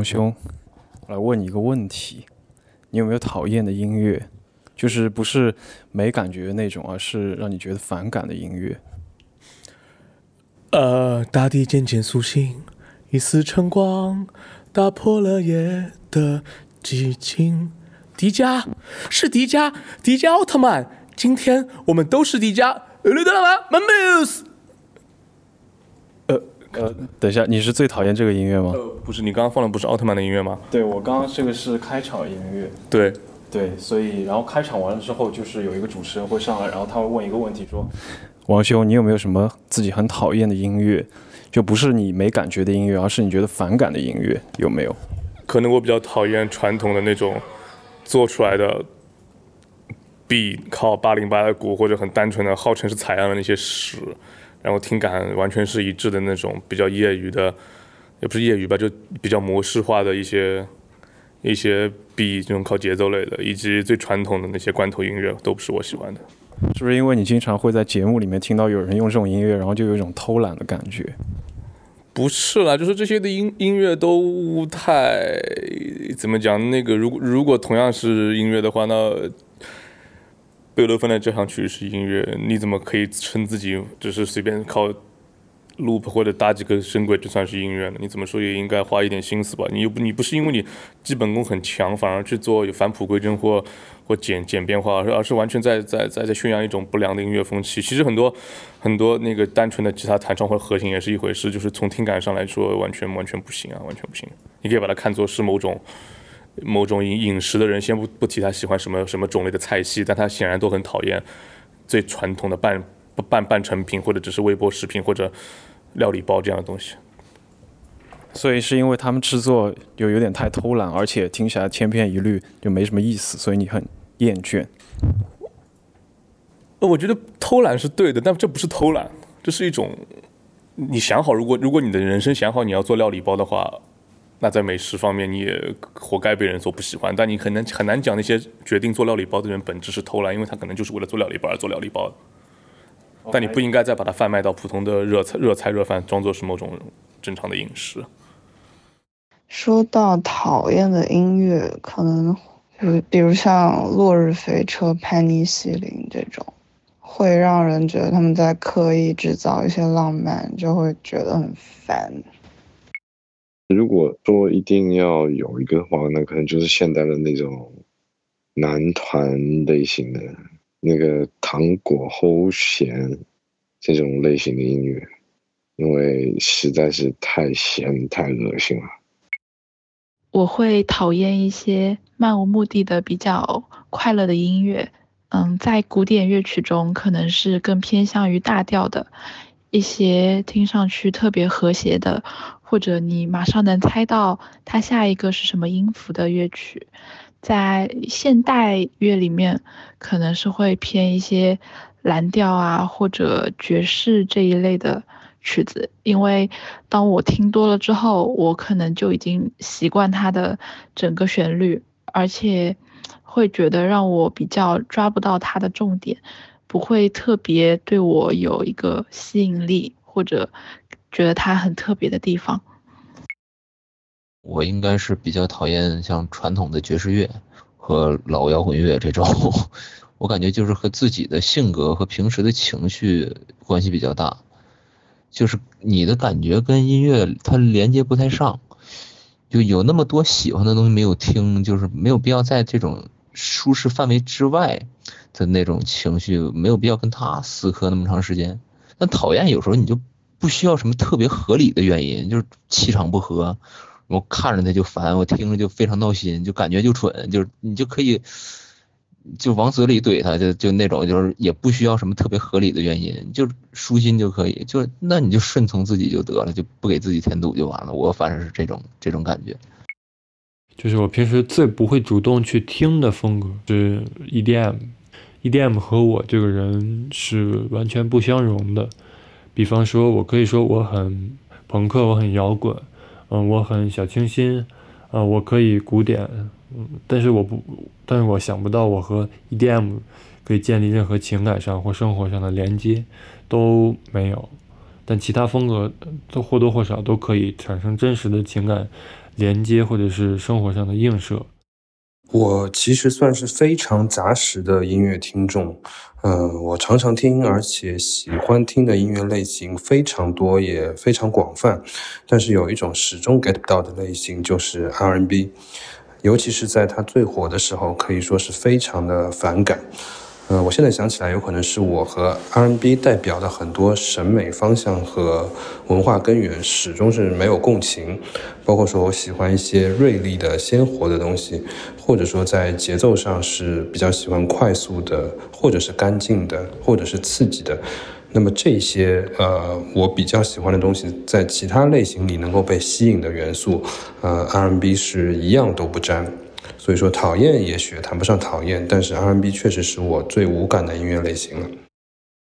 王兄，来问你一个问题：你有没有讨厌的音乐？就是不是没感觉那种，而是让你觉得反感的音乐？呃，大地渐渐苏醒，一丝晨光打破了夜的寂静。迪迦，是迪迦，迪迦奥特曼。今天我们都是迪迦。绿的了吗？Mamus。呃呃，等一下，你是最讨厌这个音乐吗？呃，不是，你刚刚放的不是奥特曼的音乐吗？对，我刚刚这个是开场音乐。对对，所以然后开场完了之后，就是有一个主持人会上来，然后他会问一个问题，说：“王兄，你有没有什么自己很讨厌的音乐？就不是你没感觉的音乐，而是你觉得反感的音乐，有没有？”可能我比较讨厌传统的那种做出来的。比靠八零八的鼓或者很单纯的号称是采样的那些屎，然后听感完全是一致的那种比较业余的，也不是业余吧，就比较模式化的一些一些 B 这种靠节奏类的，以及最传统的那些罐头音乐都不是我喜欢的。是不是因为你经常会在节目里面听到有人用这种音乐，然后就有一种偷懒的感觉？不是啦，就是这些的音音乐都太怎么讲？那个如果如果同样是音乐的话，那贝多芬的交响曲是音乐，你怎么可以称自己只是随便靠 loop 或者搭几个声轨就算是音乐呢？你怎么说也应该花一点心思吧？你又不你不是因为你基本功很强，反而去做有返璞归真或或简简变化，而是完全在在在在宣扬一种不良的音乐风气。其实很多很多那个单纯的吉他弹唱或者和弦也是一回事，就是从听感上来说完全完全不行啊，完全不行。你可以把它看作是某种。某种饮饮食的人，先不不提他喜欢什么什么种类的菜系，但他显然都很讨厌最传统的半半半成品或者只是微波食品或者料理包这样的东西。所以是因为他们制作又有点太偷懒，而且听起来千篇一律，就没什么意思，所以你很厌倦。呃，我觉得偷懒是对的，但这不是偷懒，这是一种你想好，如果如果你的人生想好你要做料理包的话。那在美食方面，你也活该被人所不喜欢。但你很难很难讲那些决定做料理包的人本质是偷懒，因为他可能就是为了做料理包而做料理包的。但你不应该再把它贩卖到普通的热菜、热菜、热饭，装作是某种正常的饮食。说到讨厌的音乐，可能比比如像《落日飞车》、《潘尼西林》这种，会让人觉得他们在刻意制造一些浪漫，就会觉得很烦。如果说一定要有一个的话，那可能就是现代的那种男团类型的那个糖果齁咸这种类型的音乐，因为实在是太咸太恶心了。我会讨厌一些漫无目的的比较快乐的音乐，嗯，在古典乐曲中可能是更偏向于大调的一些听上去特别和谐的。或者你马上能猜到它下一个是什么音符的乐曲，在现代乐里面可能是会偏一些蓝调啊或者爵士这一类的曲子，因为当我听多了之后，我可能就已经习惯它的整个旋律，而且会觉得让我比较抓不到它的重点，不会特别对我有一个吸引力或者。觉得它很特别的地方，我应该是比较讨厌像传统的爵士乐和老摇滚乐这种，我感觉就是和自己的性格和平时的情绪关系比较大，就是你的感觉跟音乐它连接不太上，就有那么多喜欢的东西没有听，就是没有必要在这种舒适范围之外的那种情绪，没有必要跟他死磕那么长时间。但讨厌有时候你就。不需要什么特别合理的原因，就是气场不合，我看着他就烦，我听着就非常闹心，就感觉就蠢，就是你就可以就往嘴里怼他，就就那种，就是也不需要什么特别合理的原因，就舒心就可以，就那你就顺从自己就得了，就不给自己添堵就完了。我反正是这种这种感觉。就是我平时最不会主动去听的风格是 EDM，EDM 和我这个人是完全不相容的。比方说，我可以说我很朋克，我很摇滚，嗯，我很小清新，呃，我可以古典，嗯，但是我不，但是我想不到我和 EDM 可以建立任何情感上或生活上的连接，都没有。但其他风格都或多或少都可以产生真实的情感连接或者是生活上的映射。我其实算是非常杂食的音乐听众，嗯，我常常听，而且喜欢听的音乐类型非常多，也非常广泛。但是有一种始终 get 不到的类型，就是 R&B，尤其是在它最火的时候，可以说是非常的反感。呃，我现在想起来，有可能是我和 R&B 代表的很多审美方向和文化根源始终是没有共情，包括说我喜欢一些锐利的、鲜活的东西，或者说在节奏上是比较喜欢快速的，或者是干净的，或者是刺激的。那么这些呃，我比较喜欢的东西，在其他类型里能够被吸引的元素，呃，R&B 是一样都不沾。所以说，讨厌也许谈不上讨厌，但是 R&B 确实是我最无感的音乐类型了。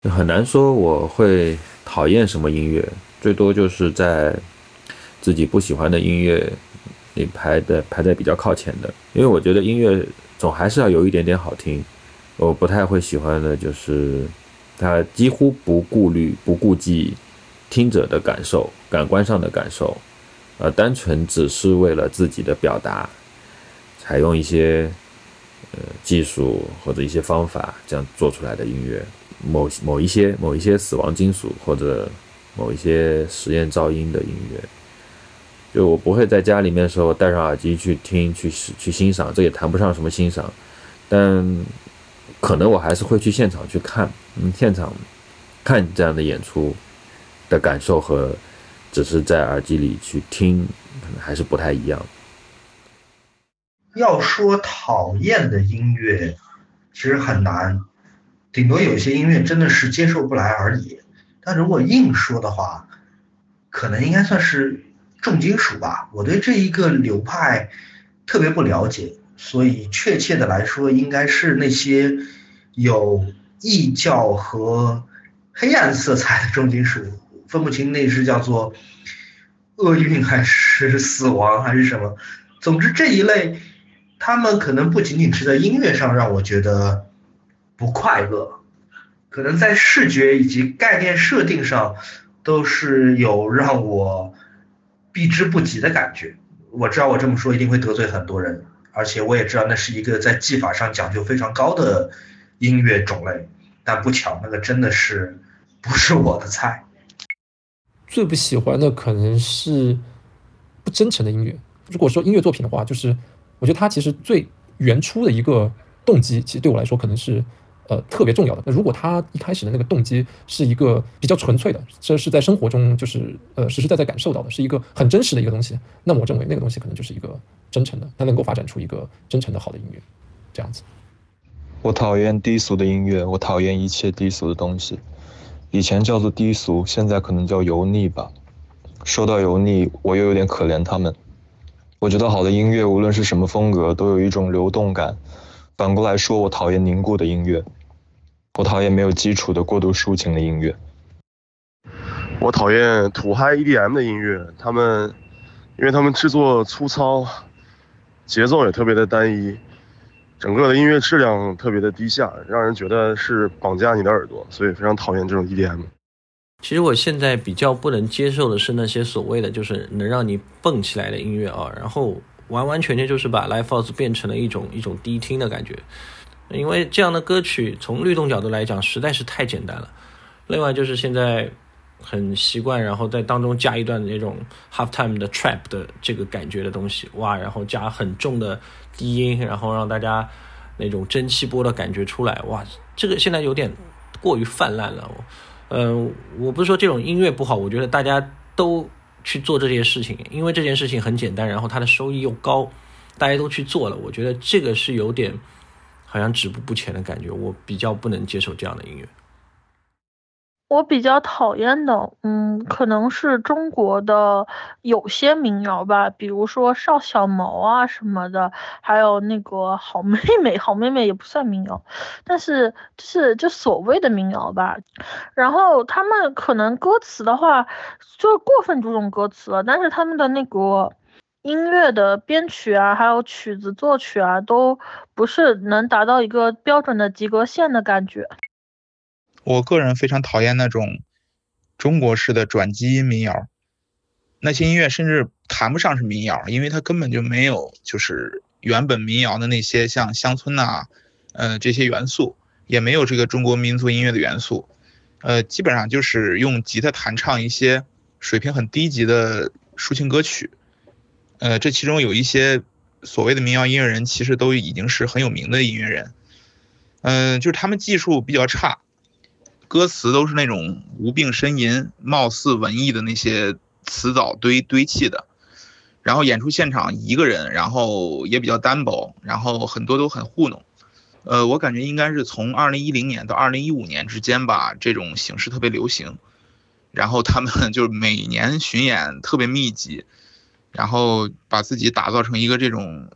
很难说我会讨厌什么音乐，最多就是在自己不喜欢的音乐里排的排在比较靠前的。因为我觉得音乐总还是要有一点点好听。我不太会喜欢的就是他几乎不顾虑、不顾及听者的感受、感官上的感受，呃，单纯只是为了自己的表达。采用一些呃技术或者一些方法这样做出来的音乐，某某一些某一些死亡金属或者某一些实验噪音的音乐，就我不会在家里面的时候戴上耳机去听去去欣赏，这也谈不上什么欣赏，但可能我还是会去现场去看，嗯，现场看这样的演出的感受和只是在耳机里去听，可能还是不太一样。要说讨厌的音乐，其实很难，顶多有些音乐真的是接受不来而已。但如果硬说的话，可能应该算是重金属吧。我对这一个流派特别不了解，所以确切的来说，应该是那些有异教和黑暗色彩的重金属，分不清那是叫做 厄运还是死亡还是什么。总之这一类。他们可能不仅仅是在音乐上让我觉得不快乐，可能在视觉以及概念设定上都是有让我避之不及的感觉。我知道我这么说一定会得罪很多人，而且我也知道那是一个在技法上讲究非常高的音乐种类，但不巧那个真的是不是我的菜。最不喜欢的可能是不真诚的音乐。如果说音乐作品的话，就是。我觉得他其实最原初的一个动机，其实对我来说可能是，呃，特别重要的。那如果他一开始的那个动机是一个比较纯粹的，这是在生活中就是呃实实在在感受到的，是一个很真实的一个东西，那么我认为那个东西可能就是一个真诚的，他能够发展出一个真诚的好的音乐，这样子。我讨厌低俗的音乐，我讨厌一切低俗的东西。以前叫做低俗，现在可能叫油腻吧。说到油腻，我又有点可怜他们。我觉得好的音乐，无论是什么风格，都有一种流动感。反过来说，我讨厌凝固的音乐，我讨厌没有基础的过度抒情的音乐。我讨厌土嗨 EDM 的音乐，他们，因为他们制作粗糙，节奏也特别的单一，整个的音乐质量特别的低下，让人觉得是绑架你的耳朵，所以非常讨厌这种 EDM。其实我现在比较不能接受的是那些所谓的就是能让你蹦起来的音乐啊，然后完完全全就是把 live house 变成了一种一种低听的感觉，因为这样的歌曲从律动角度来讲实在是太简单了。另外就是现在很习惯，然后在当中加一段那种 half time 的 trap 的这个感觉的东西，哇，然后加很重的低音，然后让大家那种蒸汽波的感觉出来，哇，这个现在有点过于泛滥了。呃，我不是说这种音乐不好，我觉得大家都去做这件事情，因为这件事情很简单，然后它的收益又高，大家都去做了，我觉得这个是有点好像止步不前的感觉，我比较不能接受这样的音乐。我比较讨厌的，嗯，可能是中国的有些民谣吧，比如说邵小毛啊什么的，还有那个好妹妹，好妹妹也不算民谣，但是就是就所谓的民谣吧。然后他们可能歌词的话，就过分注重歌词了，但是他们的那个音乐的编曲啊，还有曲子作曲啊，都不是能达到一个标准的及格线的感觉。我个人非常讨厌那种中国式的转基因民谣，那些音乐甚至谈不上是民谣，因为它根本就没有就是原本民谣的那些像乡村呐、呃这些元素，也没有这个中国民族音乐的元素，呃，基本上就是用吉他弹唱一些水平很低级的抒情歌曲，呃，这其中有一些所谓的民谣音乐人，其实都已经是很有名的音乐人，嗯、就是他们技术比较差，歌词都是那种无病呻吟、貌似文艺的那些词藻堆堆砌的，然后演出现场一个人，然后也比较单薄，然后很多都很糊弄。呃，我感觉应该是从二零一零年到二零一五年之间吧，这种形式特别流行。然后他们就是每年巡演特别密集，然后把自己打造成一个这种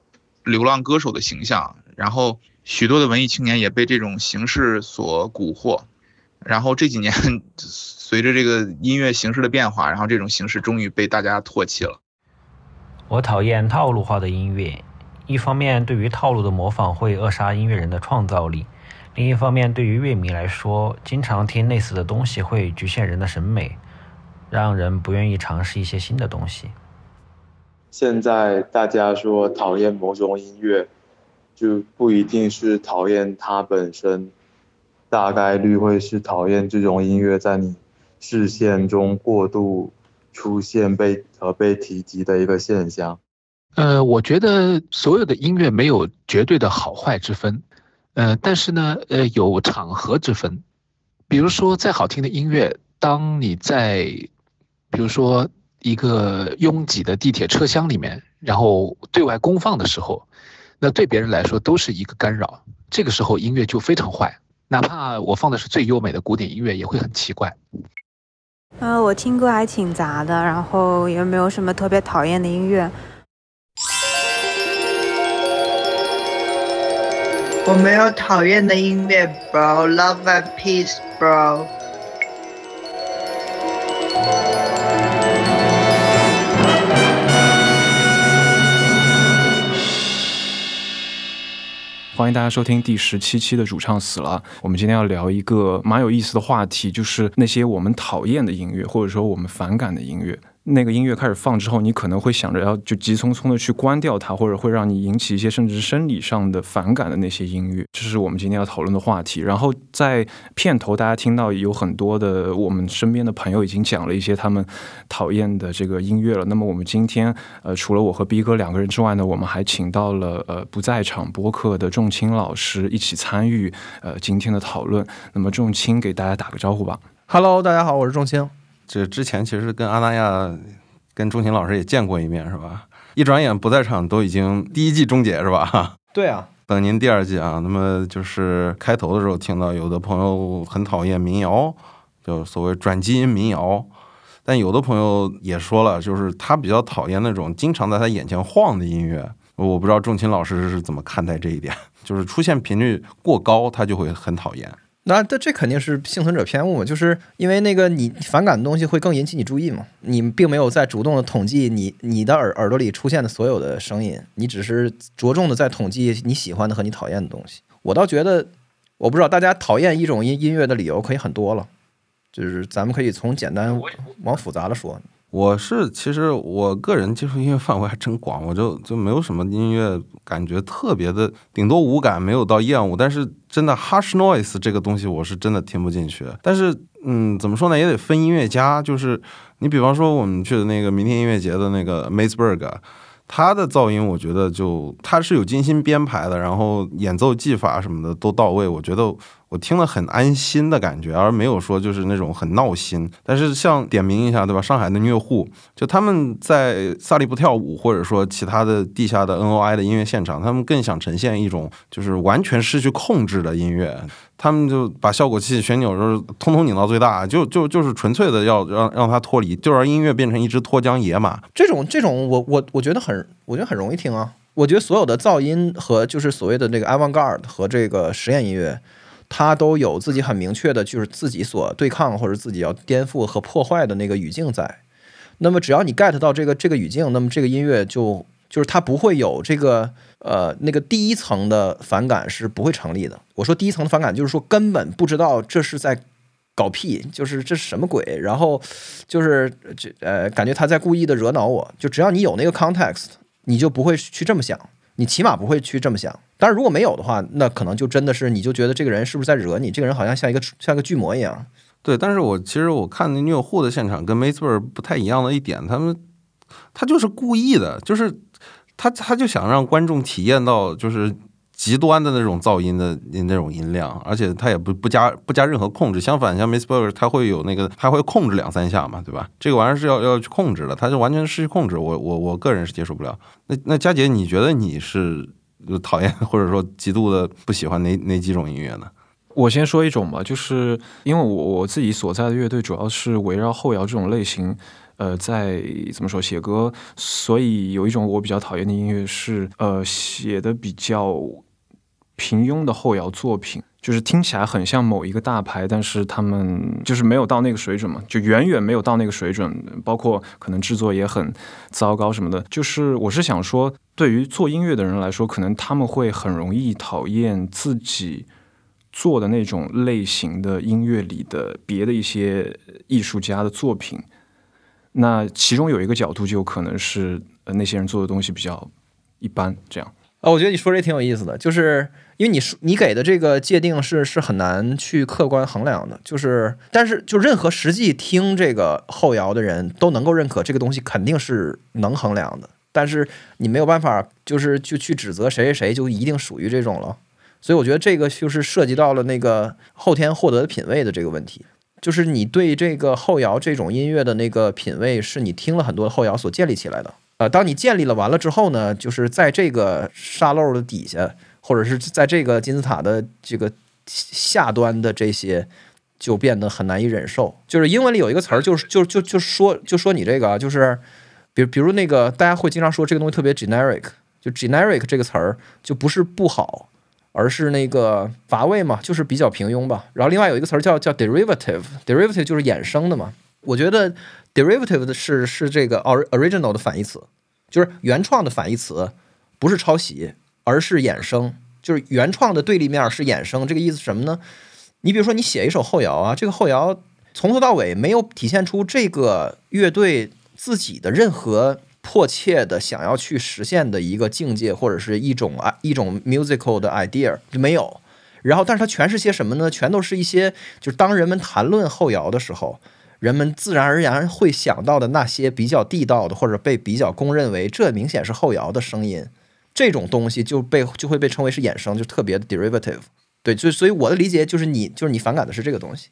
流浪歌手的形象。然后许多的文艺青年也被这种形式所蛊惑。然后这几年 随着这个音乐形式的变化，然后这种形式终于被大家唾弃了。我讨厌套路化的音乐，一方面对于套路的模仿会扼杀音乐人的创造力，另一方面对于乐迷来说，经常听类似的东西会局限人的审美，让人不愿意尝试一些新的东西。现在大家说讨厌某种音乐，就不一定是讨厌它本身，大概率会是讨厌这种音乐在你视线中过度出现被和被提及的一个现象。呃，我觉得所有的音乐没有绝对的好坏之分，呃，但是呢，呃，有场合之分。比如说，再好听的音乐，当你在，比如说一个拥挤的地铁车厢里面，然后对外公放的时候，那对别人来说都是一个干扰。这个时候音乐就非常坏，哪怕我放的是最优美的古典音乐，也会很奇怪。呃，我听歌还挺杂的，然后也没有什么特别讨厌的音乐。我没有讨厌的音乐，bro，love and peace，bro。欢迎大家收听第十七期的主唱死了。我们今天要聊一个蛮有意思的话题，就是那些我们讨厌的音乐，或者说我们反感的音乐。那个音乐开始放之后，你可能会想着要就急匆匆的去关掉它，或者会让你引起一些甚至生理上的反感的那些音乐，这是我们今天要讨论的话题。然后在片头，大家听到有很多的我们身边的朋友已经讲了一些他们讨厌的这个音乐了。那么我们今天呃，除了我和逼哥两个人之外呢，我们还请到了呃不在场播客的仲青老师一起参与呃今天的讨论。那么仲青给大家打个招呼吧。Hello，大家好，我是仲青。这之前其实跟阿那亚、跟钟情老师也见过一面，是吧？一转眼不在场，都已经第一季终结，是吧？对啊，等您第二季啊。那么就是开头的时候听到有的朋友很讨厌民谣，就所谓转基因民谣。但有的朋友也说了，就是他比较讨厌那种经常在他眼前晃的音乐。我不知道仲琴老师是怎么看待这一点，就是出现频率过高，他就会很讨厌。那这这肯定是幸存者偏误嘛，就是因为那个你反感的东西会更引起你注意嘛，你并没有在主动的统计你你的耳耳朵里出现的所有的声音，你只是着重的在统计你喜欢的和你讨厌的东西。我倒觉得，我不知道大家讨厌一种音音乐的理由可以很多了，就是咱们可以从简单往复杂的说。我是其实我个人接触音乐范围还真广，我就就没有什么音乐感觉特别的，顶多无感，没有到厌恶。但是真的 harsh noise 这个东西，我是真的听不进去。但是嗯，怎么说呢，也得分音乐家。就是你比方说我们去的那个明天音乐节的那个 Mazeberg，他的噪音我觉得就他是有精心编排的，然后演奏技法什么的都到位，我觉得。我听了很安心的感觉，而没有说就是那种很闹心。但是像点名一下，对吧？上海的虐户，就他们在萨利不跳舞，或者说其他的地下的 NOI 的音乐现场，他们更想呈现一种就是完全失去控制的音乐。他们就把效果器、旋钮就是通通拧到最大，就就就是纯粹的要让让它脱离，就让音乐变成一只脱缰野马。这种这种，我我我觉得很，我觉得很容易听啊。我觉得所有的噪音和就是所谓的这个 avant-garde 和这个实验音乐。它都有自己很明确的，就是自己所对抗或者自己要颠覆和破坏的那个语境在。那么只要你 get 到这个这个语境，那么这个音乐就就是它不会有这个呃那个第一层的反感是不会成立的。我说第一层的反感就是说根本不知道这是在搞屁，就是这是什么鬼？然后就是这呃，感觉他在故意的惹恼我。就只要你有那个 context，你就不会去这么想，你起码不会去这么想。但是，如果没有的话，那可能就真的是你就觉得这个人是不是在惹你？这个人好像像一个像一个巨魔一样。对，但是我其实我看那女友户的现场跟梅兹尔不太一样的一点，他们他就是故意的，就是他他就想让观众体验到就是极端的那种噪音的那种音量，而且它也不不加不加任何控制，相反像 Maceberg 他会有那个它会控制两三下嘛，对吧？这个玩意儿是要要去控制的，它就完全失去控制，我我我个人是接受不了。那那佳姐，你觉得你是讨厌 或者说极度的不喜欢哪哪几种音乐呢？我先说一种吧，就是因为我我自己所在的乐队主要是围绕后摇这种类型，呃，在怎么说写歌，所以有一种我比较讨厌的音乐是，呃，写的比较平庸的后摇作品，就是听起来很像某一个大牌，但是他们就是没有到那个水准嘛，就远远没有到那个水准，包括可能制作也很糟糕什么的。就是我是想说，对于做音乐的人来说，可能他们会很容易讨厌自己。做的那种类型的音乐里的别的一些艺术家的作品，那其中有一个角度就可能是那些人做的东西比较一般，这样。啊，我觉得你说这挺有意思的，就是因为你说你给的这个界定是是很难去客观衡量的，就是但是就任何实际听这个后摇的人都能够认可这个东西肯定是能衡量的，但是你没有办法就是就去指责谁谁谁就一定属于这种了。所以我觉得这个就是涉及到了那个后天获得的品味的这个问题，就是你对这个后摇这种音乐的那个品味，是你听了很多后摇所建立起来的。呃，当你建立了完了之后呢，就是在这个沙漏的底下，或者是在这个金字塔的这个下端的这些，就变得很难以忍受。就是英文里有一个词儿，就是就就就说就说你这个，就是比比如那个大家会经常说这个东西特别 generic，就 generic 这个词儿就不是不好。而是那个乏味嘛，就是比较平庸吧。然后另外有一个词儿叫叫 derivative，derivative 就是衍生的嘛。我觉得 derivative 的是是这个 original 的反义词，就是原创的反义词，不是抄袭，而是衍生。就是原创的对立面是衍生，这个意思什么呢？你比如说你写一首后摇啊，这个后摇从头到尾没有体现出这个乐队自己的任何。迫切的想要去实现的一个境界，或者是一种啊一种 musical 的 idea 就没有。然后，但是它全是些什么呢？全都是一些，就是当人们谈论后摇的时候，人们自然而然会想到的那些比较地道的，或者被比较公认为这明显是后摇的声音。这种东西就被就会被称为是衍生，就特别的 derivative。对，就所以我的理解就是你就是你反感的是这个东西。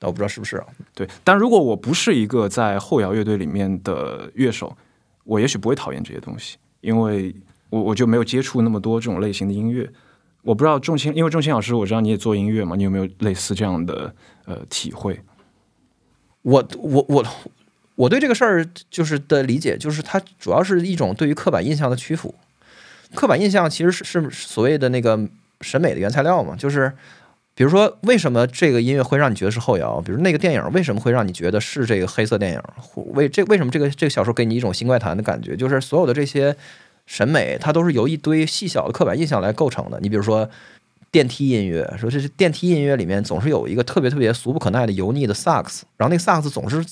我不知道是不是啊？对，但如果我不是一个在后摇乐队里面的乐手。我也许不会讨厌这些东西，因为我我就没有接触那么多这种类型的音乐。我不知道仲卿，因为仲卿老师，我知道你也做音乐嘛，你有没有类似这样的呃体会？我我我我对这个事儿就是的理解，就是它主要是一种对于刻板印象的屈服。刻板印象其实是是所谓的那个审美的原材料嘛，就是。比如说，为什么这个音乐会让你觉得是后摇？比如那个电影为什么会让你觉得是这个黑色电影？为这为什么这个这个小说给你一种新怪谈的感觉？就是所有的这些审美，它都是由一堆细小的刻板印象来构成的。你比如说电梯音乐，说这是电梯音乐里面总是有一个特别特别俗不可耐的油腻的萨克斯，然后那个萨克斯总是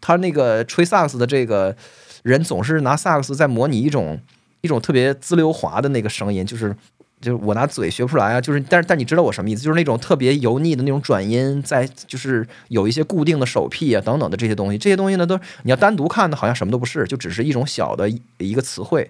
他那个吹萨克斯的这个人总是拿萨克斯在模拟一种一种特别滋溜滑的那个声音，就是。就是我拿嘴学不出来啊，就是，但是但你知道我什么意思？就是那种特别油腻的那种转音，在就是有一些固定的手癖啊等等的这些东西，这些东西呢都你要单独看的，好像什么都不是，就只是一种小的一个词汇。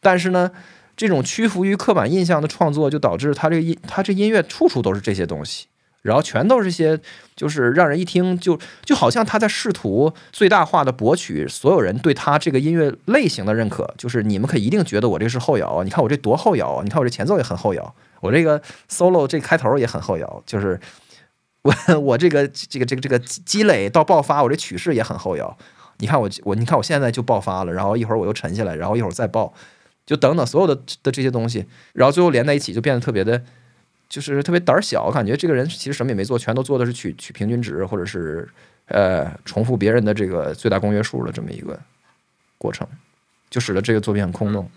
但是呢，这种屈服于刻板印象的创作，就导致他这音他这音乐处处都是这些东西。然后全都是些，就是让人一听就就好像他在试图最大化的博取所有人对他这个音乐类型的认可。就是你们可一定觉得我这是后摇啊！你看我这多后摇啊！你看我这前奏也很后摇，我这个 solo 这开头也很后摇。就是我 我这个这个这个这个积累到爆发，我这曲式也很后摇。你看我我你看我现在就爆发了，然后一会儿我又沉下来，然后一会儿再爆，就等等所有的的这些东西，然后最后连在一起就变得特别的。就是特别胆儿小，感觉这个人其实什么也没做，全都做的是取取平均值，或者是呃重复别人的这个最大公约数的这么一个过程，就使得这个作品很空洞。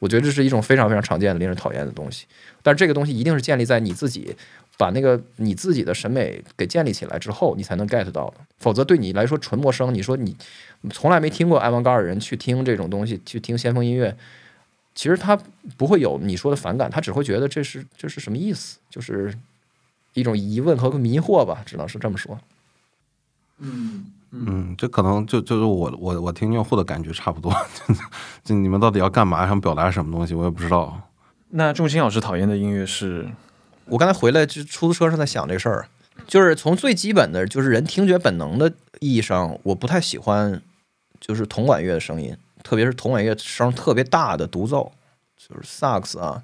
我觉得这是一种非常非常常见的、令人讨厌的东西。但是这个东西一定是建立在你自己把那个你自己的审美给建立起来之后，你才能 get 到的。否则对你来说纯陌生，你说你从来没听过埃文高尔人去听这种东西，去听先锋音乐，其实他不会有你说的反感，他只会觉得这是这是什么意思，就是一种疑问和迷惑吧，只能是这么说。嗯嗯，这可能就就是我我我听用户的感觉差不多，就你们到底要干嘛，想表达什么东西，我也不知道。那仲卿老师讨厌的音乐是？我刚才回来就出租车上在想这事儿，就是从最基本的就是人听觉本能的意义上，我不太喜欢就是铜管乐的声音，特别是铜管乐声特别大的独奏，就是萨克斯啊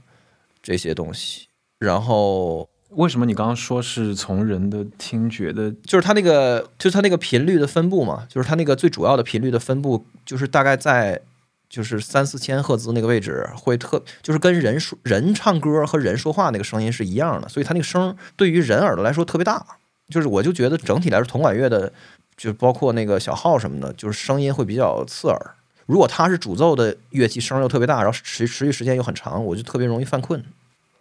这些东西。然后为什么你刚刚说是从人的听觉的，就是它那个就是它那个频率的分布嘛，就是它那个最主要的频率的分布，就是大概在就是三四千赫兹那个位置，会特就是跟人说人唱歌和人说话那个声音是一样的，所以它那个声对于人耳朵来说特别大。就是我就觉得整体来说，铜管乐的就包括那个小号什么的，就是声音会比较刺耳。如果它是主奏的乐器，声又特别大，然后持持续时间又很长，我就特别容易犯困。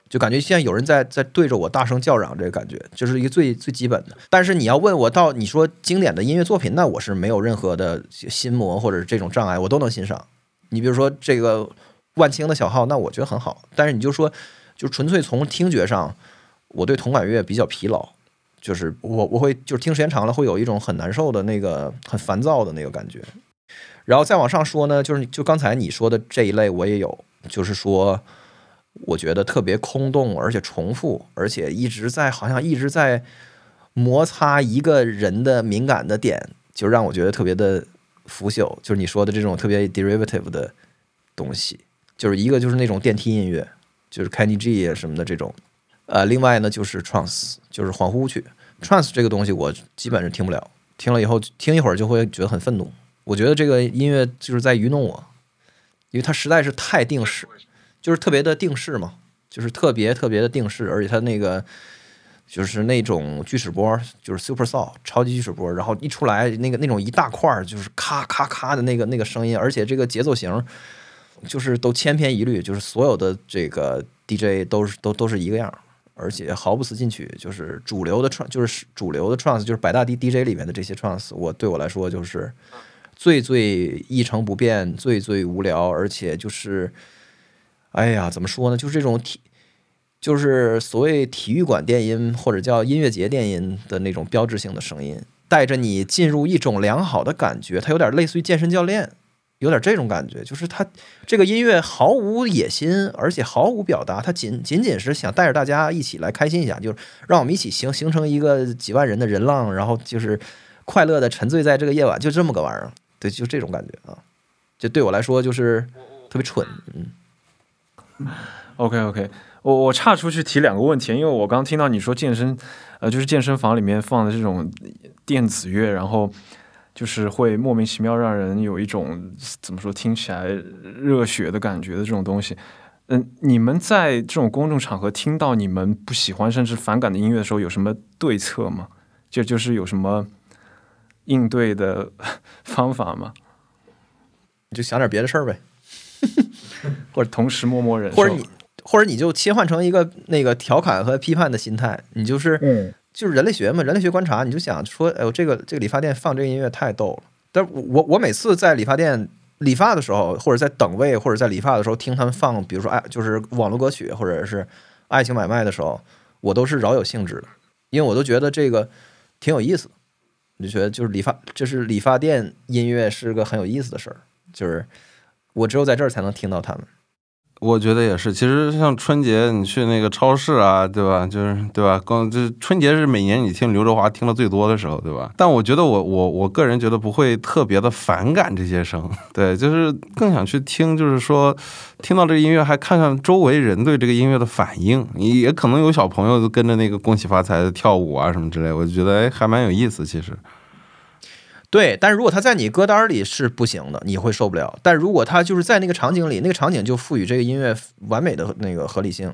就感觉现在有人在在对着我大声叫嚷，这个感觉就是一个最最基本的。但是你要问我到你说经典的音乐作品，那我是没有任何的心魔或者这种障碍，我都能欣赏。你比如说这个万青的小号，那我觉得很好。但是你就说，就纯粹从听觉上，我对铜管乐比较疲劳，就是我我会就是听时间长了会有一种很难受的那个很烦躁的那个感觉。然后再往上说呢，就是就刚才你说的这一类我也有，就是说。我觉得特别空洞，而且重复，而且一直在好像一直在摩擦一个人的敏感的点，就让我觉得特别的腐朽。就是你说的这种特别 derivative 的东西，就是一个就是那种电梯音乐，就是 Kenny G 什么的这种。呃，另外呢就是 trance，就是恍惚曲。trance 这个东西我基本是听不了，听了以后听一会儿就会觉得很愤怒。我觉得这个音乐就是在愚弄我，因为它实在是太定式。就是特别的定式嘛，就是特别特别的定式，而且它那个就是那种锯齿波，就是 super saw 超级锯齿波，然后一出来那个那种一大块儿，就是咔咔咔的那个那个声音，而且这个节奏型就是都千篇一律，就是所有的这个 DJ 都是都都是一个样，而且毫不思进取，就是主流的 trance，就是主流的 trance，就是百大 D DJ 里面的这些 trance，我对我来说就是最最一成不变，最最无聊，而且就是。哎呀，怎么说呢？就是这种体，就是所谓体育馆电音或者叫音乐节电音的那种标志性的声音，带着你进入一种良好的感觉。它有点类似于健身教练，有点这种感觉。就是它这个音乐毫无野心，而且毫无表达，它仅仅仅是想带着大家一起来开心一下，就是让我们一起形形成一个几万人的人浪，然后就是快乐的沉醉在这个夜晚，就这么个玩意儿。对，就这种感觉啊。就对我来说，就是特别蠢，嗯。OK OK，我我岔出去提两个问题，因为我刚听到你说健身，呃，就是健身房里面放的这种电子乐，然后就是会莫名其妙让人有一种怎么说听起来热血的感觉的这种东西。嗯，你们在这种公众场合听到你们不喜欢甚至反感的音乐的时候，有什么对策吗？就就是有什么应对的 方法吗？你就想点别的事儿呗。或者同时默默忍受，或者你，或者你就切换成一个那个调侃和批判的心态，你就是，嗯，就是人类学嘛，人类学观察，你就想说，哎呦，这个这个理发店放这个音乐太逗了。但我我每次在理发店理发的时候，或者在等位，或者在理发的时候听他们放，比如说爱就是网络歌曲或者是爱情买卖的时候，我都是饶有兴致的，因为我都觉得这个挺有意思。我就觉得就是理发，就是理发店音乐是个很有意思的事儿，就是。我只有在这儿才能听到他们。我觉得也是，其实像春节你去那个超市啊，对吧？就是对吧？光就是春节是每年你听刘德华听的最多的时候，对吧？但我觉得我我我个人觉得不会特别的反感这些声，对，就是更想去听，就是说听到这个音乐，还看看周围人对这个音乐的反应。也可能有小朋友就跟着那个恭喜发财的跳舞啊什么之类，我就觉得哎还蛮有意思，其实。对，但是如果他在你歌单里是不行的，你会受不了。但如果他就是在那个场景里，那个场景就赋予这个音乐完美的那个合理性，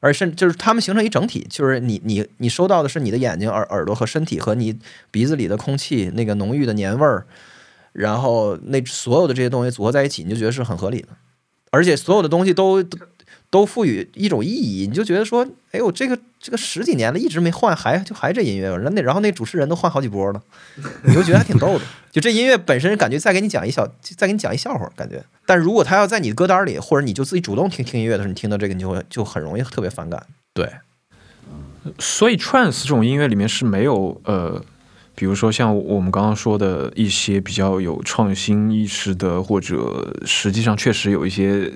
而甚就是他们形成一整体，就是你你你收到的是你的眼睛、耳耳朵和身体和你鼻子里的空气那个浓郁的年味儿，然后那所有的这些东西组合在一起，你就觉得是很合理的。而且所有的东西都都都赋予一种意义，你就觉得说，哎呦，这个这个十几年了，一直没换，还就还这音乐，然后那然后那主持人都换好几波了，你就觉得还挺逗的。就这音乐本身感觉再给你讲一小，再给你讲一笑话，感觉。但如果他要在你的歌单里，或者你就自己主动听听音乐的时候，你听到这个，你就会就很容易特别反感。对，所以 trance 这种音乐里面是没有呃，比如说像我们刚刚说的一些比较有创新意识的，或者实际上确实有一些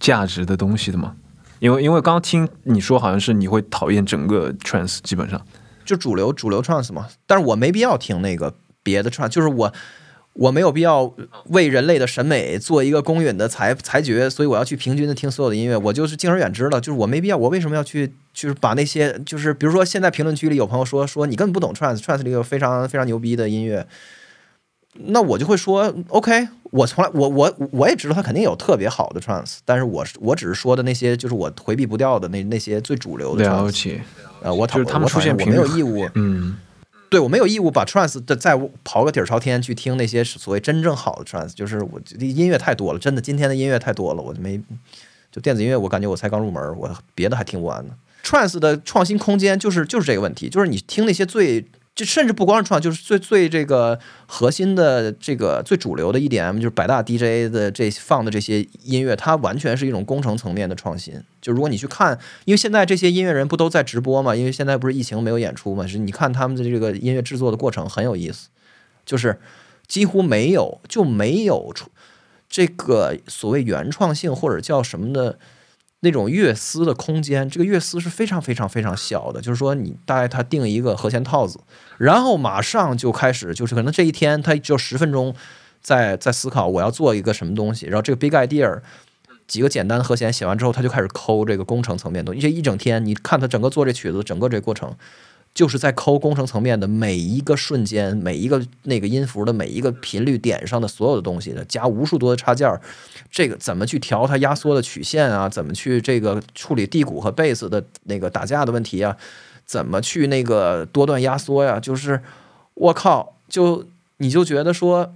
价值的东西的吗？因为因为刚听你说好像是你会讨厌整个 trance，基本上就主流主流 trance 嘛。但是我没必要听那个别的 trance，就是我我没有必要为人类的审美做一个公允的裁裁决，所以我要去平均的听所有的音乐，我就是敬而远之了。就是我没必要，我为什么要去就是把那些就是比如说现在评论区里有朋友说说你根本不懂 trance，trance 里有非常非常牛逼的音乐。那我就会说，OK，我从来我我我也知道他肯定有特别好的 trance，但是我我只是说的那些就是我回避不掉的那那些最主流的 trance。了解，呃，我就是他们出现我没有义务，嗯，对我没有义务把 trance 的再刨个底儿朝天去听那些所谓真正好的 trance，就是我音乐太多了，真的今天的音乐太多了，我就没就电子音乐，我感觉我才刚入门，我别的还听不完呢。trance 的创新空间就是就是这个问题，就是你听那些最就甚至不光是创，就是最最这个核心的这个最主流的 EDM，就是百大 DJ 的这放的这些音乐，它完全是一种工程层面的创新。就如果你去看，因为现在这些音乐人不都在直播嘛？因为现在不是疫情没有演出嘛？是你看他们的这个音乐制作的过程很有意思，就是几乎没有就没有出这个所谓原创性或者叫什么的。那种乐思的空间，这个乐思是非常非常非常小的，就是说你大概他定一个和弦套子，然后马上就开始，就是可能这一天他只有十分钟在在思考我要做一个什么东西，然后这个 big idea 几个简单的和弦写完之后，他就开始抠这个工程层面的东西，这一整天你看他整个做这曲子，整个这过程。就是在抠工程层面的每一个瞬间，每一个那个音符的每一个频率点上的所有的东西的，加无数多的插件儿，这个怎么去调它压缩的曲线啊？怎么去这个处理地鼓和贝斯的那个打架的问题啊？怎么去那个多段压缩呀？就是我靠，就你就觉得说，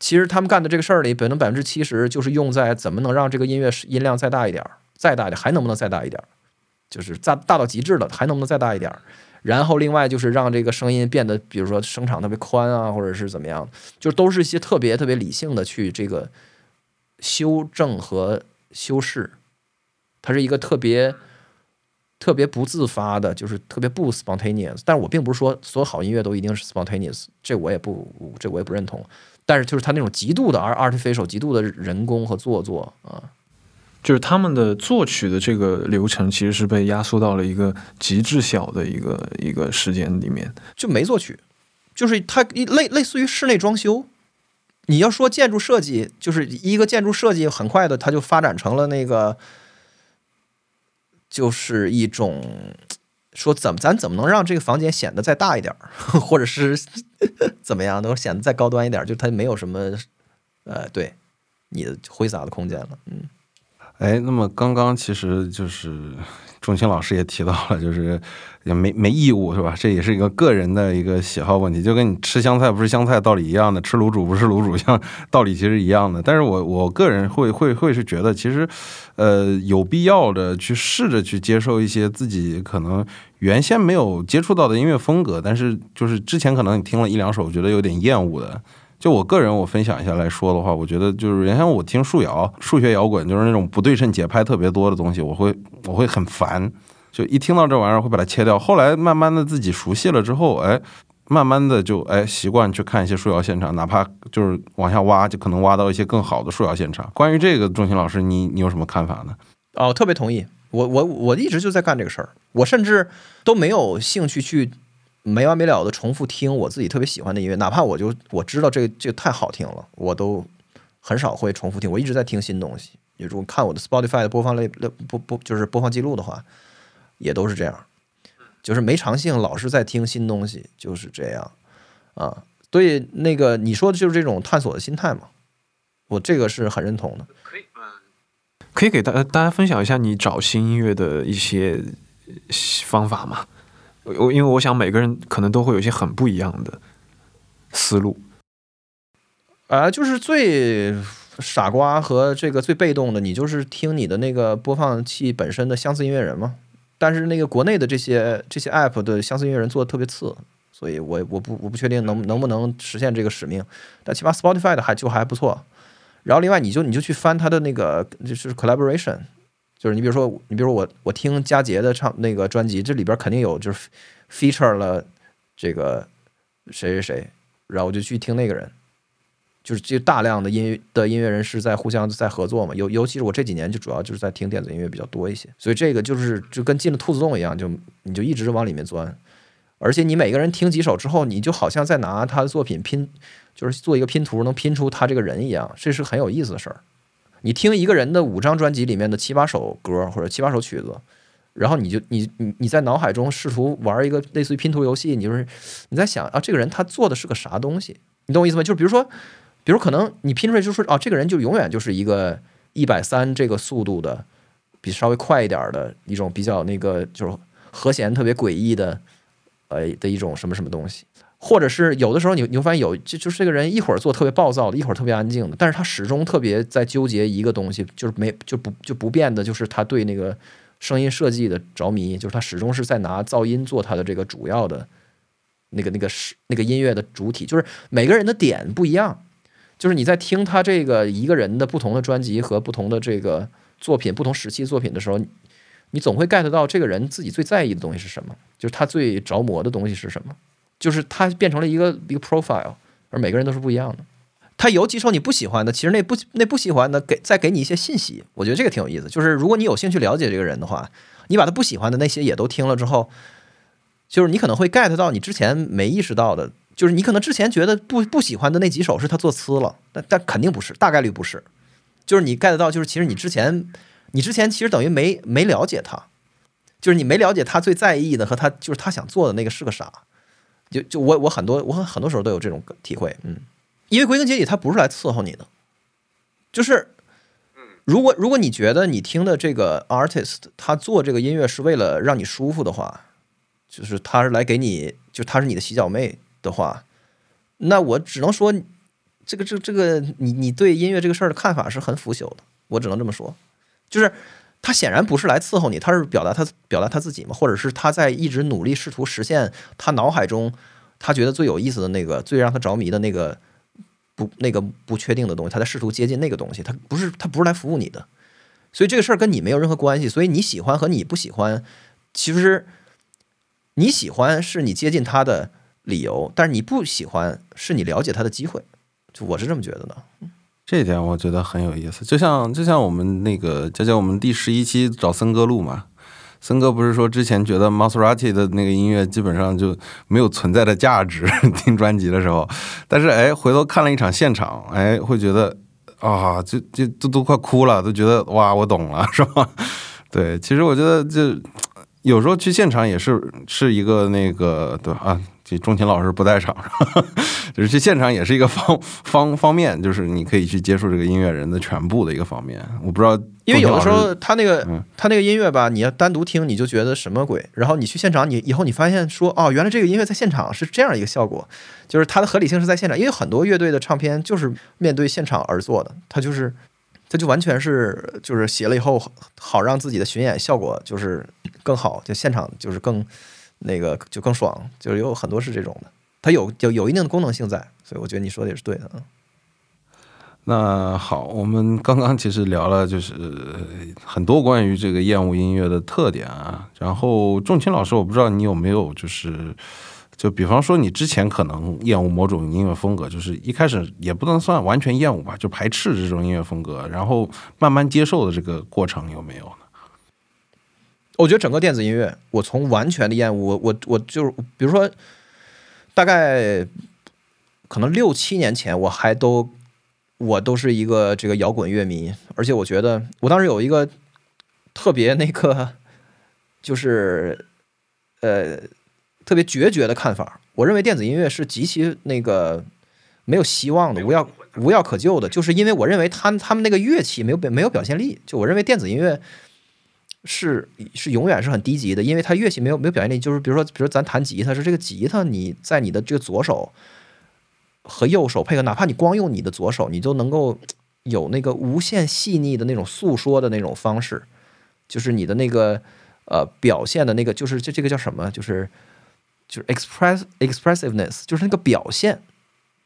其实他们干的这个事儿里，可能百分之七十就是用在怎么能让这个音乐音量再大一点儿，再大一点，还能不能再大一点儿？就是大大到极致了，还能不能再大一点儿？然后另外就是让这个声音变得，比如说声场特别宽啊，或者是怎么样，就都是一些特别特别理性的去这个修正和修饰。它是一个特别特别不自发的，就是特别不 spontaneous。但是我并不是说所有好音乐都一定是 spontaneous，这我也不这我也不认同。但是就是它那种极度的 artificial、极度的人工和做作啊。就是他们的作曲的这个流程，其实是被压缩到了一个极致小的一个一个时间里面，就没作曲，就是它类类似于室内装修。你要说建筑设计，就是一个建筑设计，很快的它就发展成了那个，就是一种说怎么咱怎么能让这个房间显得再大一点，或者是 怎么样能显得再高端一点，就它没有什么呃对你的挥洒的空间了，嗯。哎，那么刚刚其实就是 钟青老师也提到了，就是也没没义务是吧？这也是一个个人的一个喜好问题，就跟你吃香菜不是香菜道理一样的，吃卤煮不是卤煮 像道理其实一样的。但是我我个人会会会是觉得，其实呃有必要的去试着去接受一些自己可能原先没有接触到的音乐风格，但是就是之前可能你听了一两首觉得有点厌恶的。就我个人，我分享一下来说的话，我觉得就是原先我听数摇、数学摇滚，就是那种不对称节拍特别多的东西，我会我会很烦，就一听到这玩意儿会把它切掉。后来慢慢的自己熟悉了之后，哎，慢慢的就哎习惯去看一些数摇现场，哪怕就是往下挖，就可能挖到一些更好的数摇现场。关于这个，钟情老师，你你有什么看法呢？哦，特别同意，我我我一直就在干这个事儿，我甚至都没有兴趣去。没完没了的重复听我自己特别喜欢的音乐，哪怕我就我知道这个这个太好听了，我都很少会重复听。我一直在听新东西。如果看我的 Spotify 的播放类播播就是播放记录的话，也都是这样，就是没长性，老是在听新东西，就是这样啊。所以那个你说的就是这种探索的心态嘛，我这个是很认同的。可以，可以给大大家分享一下你找新音乐的一些方法吗？我因为我想每个人可能都会有一些很不一样的思路，啊，就是最傻瓜和这个最被动的，你就是听你的那个播放器本身的相似音乐人嘛。但是那个国内的这些这些 app 的相似音乐人做的特别次，所以我我不我不确定能能不能实现这个使命。但起码 Spotify 的还就还不错。然后另外你就你就去翻它的那个就是 collaboration，就是你比如说你比如说我我听佳杰的唱那个专辑，这里边肯定有就是 feature 了这个谁谁谁，然后我就去听那个人。就是这大量的音乐的音乐人是在互相在合作嘛，尤尤其是我这几年就主要就是在听电子音乐比较多一些，所以这个就是就跟进了兔子洞一样，就你就一直往里面钻，而且你每个人听几首之后，你就好像在拿他的作品拼，就是做一个拼图，能拼出他这个人一样，这是很有意思的事儿。你听一个人的五张专辑里面的七八首歌或者七八首曲子，然后你就你你你在脑海中试图玩一个类似于拼图游戏，你就是你在想啊，这个人他做的是个啥东西？你懂我意思吗？就是比如说。比如可能你拼出来就是哦，这个人就永远就是一个一百三这个速度的，比稍微快一点的一种比较那个就是和弦特别诡异的，呃的一种什么什么东西，或者是有的时候你你会发现有就就是这个人一会儿做特别暴躁的，一会儿特别安静的，但是他始终特别在纠结一个东西，就是没就不就不变的，就是他对那个声音设计的着迷，就是他始终是在拿噪音做他的这个主要的那个那个是那个音乐的主体，就是每个人的点不一样。就是你在听他这个一个人的不同的专辑和不同的这个作品、不同时期作品的时候，你总会 get 到这个人自己最在意的东西是什么，就是他最着魔的东西是什么，就是他变成了一个一个 profile，而每个人都是不一样的。他有几首你不喜欢的，其实那不那不喜欢的给再给你一些信息，我觉得这个挺有意思。就是如果你有兴趣了解这个人的话，你把他不喜欢的那些也都听了之后，就是你可能会 get 到你之前没意识到的。就是你可能之前觉得不不喜欢的那几首是他做词了，但但肯定不是，大概率不是。就是你 get 到，就是其实你之前你之前其实等于没没了解他，就是你没了解他最在意的和他就是他想做的那个是个啥。就就我我很多我很很多时候都有这种体会，嗯，因为归根结底他不是来伺候你的，就是如果如果你觉得你听的这个 artist 他做这个音乐是为了让你舒服的话，就是他是来给你，就他是你的洗脚妹。的话，那我只能说，这个这这个你你对音乐这个事儿的看法是很腐朽的。我只能这么说，就是他显然不是来伺候你，他是表达他表达他自己嘛，或者是他在一直努力试图实现他脑海中他觉得最有意思的那个、最让他着迷的那个不那个不确定的东西，他在试图接近那个东西。他不是他不是来服务你的，所以这个事儿跟你没有任何关系。所以你喜欢和你不喜欢，其实你喜欢是你接近他的。理由，但是你不喜欢，是你了解他的机会，就我是这么觉得的。这一点我觉得很有意思，就像就像我们那个，就像我们第十一期找森哥录嘛，森哥不是说之前觉得 Maserati 的那个音乐基本上就没有存在的价值，听专辑的时候，但是哎，回头看了一场现场，哎，会觉得啊，就就都都快哭了，都觉得哇，我懂了，是吧？对，其实我觉得就有时候去现场也是是一个那个对啊。这钟情老师不在场，就是去现场也是一个方方方面，就是你可以去接触这个音乐人的全部的一个方面。我不知道，因为有的时候他那个他那个音乐吧，你要单独听你就觉得什么鬼，然后你去现场，你以后你发现说哦，原来这个音乐在现场是这样一个效果，就是它的合理性是在现场，因为很多乐队的唱片就是面对现场而做的，它就是它就完全是就是写了以后好让自己的巡演效果就是更好，就现场就是更。那个就更爽，就是有很多是这种的，它有有有一定的功能性在，所以我觉得你说的也是对的。那好，我们刚刚其实聊了就是很多关于这个厌恶音乐的特点啊。然后仲青老师，我不知道你有没有就是，就比方说你之前可能厌恶某种音乐风格，就是一开始也不能算完全厌恶吧，就排斥这种音乐风格，然后慢慢接受的这个过程有没有呢？我觉得整个电子音乐，我从完全的厌恶，我我我就是，比如说，大概可能六七年前，我还都我都是一个这个摇滚乐迷，而且我觉得我当时有一个特别那个，就是呃特别决绝的看法，我认为电子音乐是极其那个没有希望的，无药无药可救的，就是因为我认为他他们那个乐器没有没有表现力，就我认为电子音乐。是是永远是很低级的，因为它乐器没有没有表现力。就是比如说，比如咱弹吉他，是这个吉他你在你的这个左手和右手配合，哪怕你光用你的左手，你都能够有那个无限细腻的那种诉说的那种方式，就是你的那个呃表现的那个，就是这这个叫什么？就是就是 express expressiveness，就是那个表现，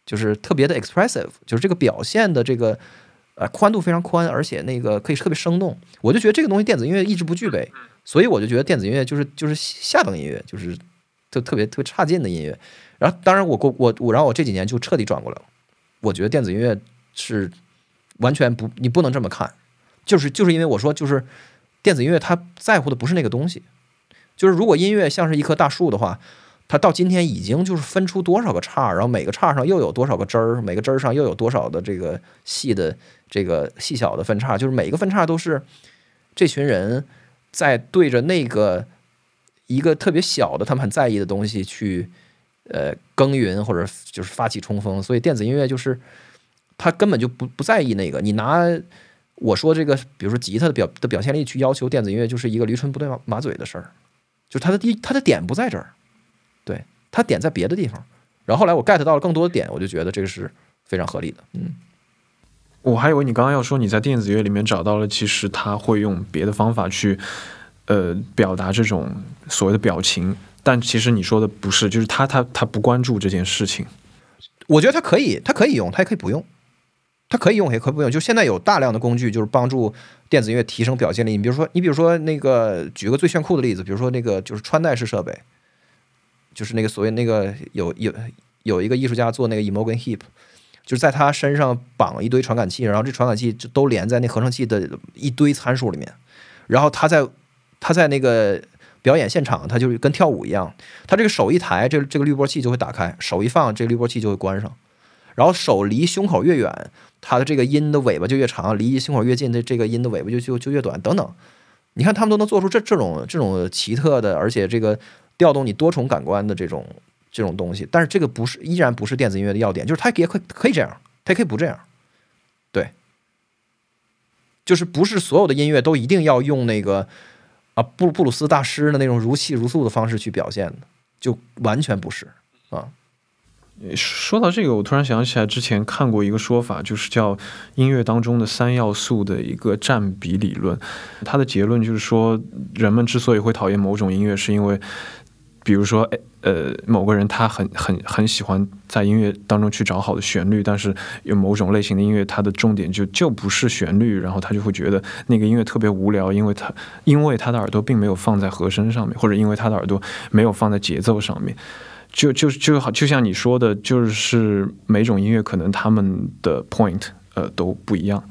就是特别的 expressive，就是这个表现的这个呃宽度非常宽，而且那个可以特别生动。我就觉得这个东西电子音乐一直不具备，所以我就觉得电子音乐就是就是下等音乐，就是就特别特别差劲的音乐。然后当然我我我我，然后我这几年就彻底转过来了，我觉得电子音乐是完全不，你不能这么看，就是就是因为我说就是电子音乐它在乎的不是那个东西，就是如果音乐像是一棵大树的话，它到今天已经就是分出多少个叉，然后每个叉上又有多少个枝儿，每个枝儿上又有多少的这个细的这个细小的分叉，就是每个分叉都是这群人在对着那个一个特别小的他们很在意的东西去呃耕耘或者就是发起冲锋，所以电子音乐就是他根本就不不在意那个，你拿。我说这个，比如说吉他的表的表现力去要求电子音乐，就是一个驴唇不对马马嘴的事儿，就是它的第它的点不在这儿，对，它点在别的地方。然后后来我 get 到了更多的点，我就觉得这个是非常合理的。嗯，我还以为你刚刚要说你在电子乐里面找到了，其实他会用别的方法去呃表达这种所谓的表情，但其实你说的不是，就是他他他不关注这件事情。我觉得他可以，他可以用，他也可以不用。它可以用，也可以不用。就现在有大量的工具，就是帮助电子音乐提升表现力。你比如说，你比如说那个，举个最炫酷的例子，比如说那个就是穿戴式设备，就是那个所谓那个有有有一个艺术家做那个 Imogen Heap，就是在他身上绑一堆传感器，然后这传感器就都连在那合成器的一堆参数里面，然后他在他在那个表演现场，他就跟跳舞一样，他这个手一抬，这这个滤波器就会打开；手一放，这个滤波器就会关上。然后手离胸口越远，它的这个音的尾巴就越长；离胸口越近，的这个音的尾巴就就就越短。等等，你看他们都能做出这这种这种奇特的，而且这个调动你多重感官的这种这种东西。但是这个不是依然不是电子音乐的要点，就是它也可以可以这样，它也可以不这样。对，就是不是所有的音乐都一定要用那个啊布布鲁斯大师的那种如泣如诉的方式去表现的，就完全不是啊。说到这个，我突然想起来之前看过一个说法，就是叫音乐当中的三要素的一个占比理论。它的结论就是说，人们之所以会讨厌某种音乐，是因为，比如说，呃，某个人他很很很喜欢在音乐当中去找好的旋律，但是有某种类型的音乐，它的重点就就不是旋律，然后他就会觉得那个音乐特别无聊，因为他因为他的耳朵并没有放在和声上面，或者因为他的耳朵没有放在节奏上面。就就就好，就像你说的，就是每种音乐可能他们的 point 呃都不一样。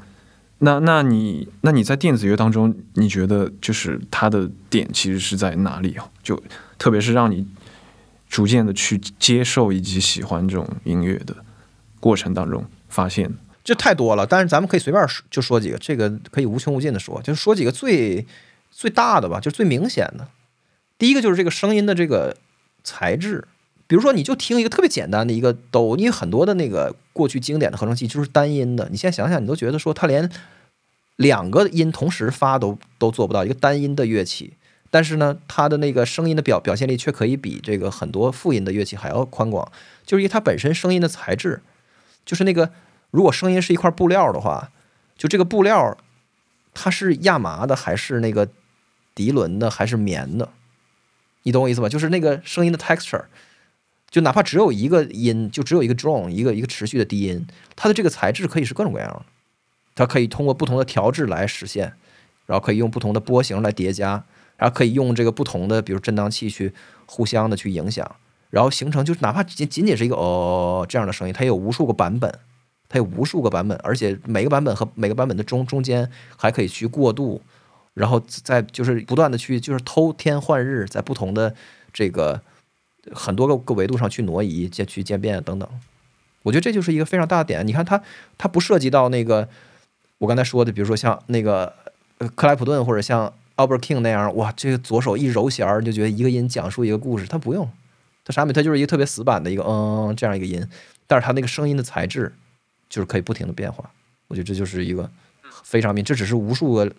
那那你那你在电子乐当中，你觉得就是它的点其实是在哪里啊？就特别是让你逐渐的去接受以及喜欢这种音乐的过程当中，发现这太多了。但是咱们可以随便说就说几个，这个可以无穷无尽的说，就说几个最最大的吧，就最明显的。第一个就是这个声音的这个材质。比如说，你就听一个特别简单的一个哆，因为很多的那个过去经典的合成器就是单音的。你现在想想，你都觉得说它连两个音同时发都都做不到一个单音的乐器，但是呢，它的那个声音的表表现力却可以比这个很多复音的乐器还要宽广，就是因为它本身声音的材质，就是那个如果声音是一块布料的话，就这个布料它是亚麻的还是那个涤纶的还是棉的？你懂我意思吧？就是那个声音的 texture。就哪怕只有一个音，就只有一个 drone，一个一个持续的低音，它的这个材质可以是各种各样的，它可以通过不同的调制来实现，然后可以用不同的波形来叠加，然后可以用这个不同的比如振荡器去互相的去影响，然后形成就是哪怕仅仅仅是一个哦这样的声音，它有无数个版本，它有无数个版本，而且每个版本和每个版本的中中间还可以去过渡，然后再就是不断的去就是偷天换日，在不同的这个。很多个个维度上去挪移、渐去渐变等等，我觉得这就是一个非常大的点。你看，它它不涉及到那个我刚才说的，比如说像那个克莱普顿或者像 Alber King 那样，哇，这个左手一揉弦儿就觉得一个音讲述一个故事，它不用，它啥没，它就是一个特别死板的一个嗯这样一个音，但是它那个声音的材质就是可以不停的变化。我觉得这就是一个非常明，这只是无数个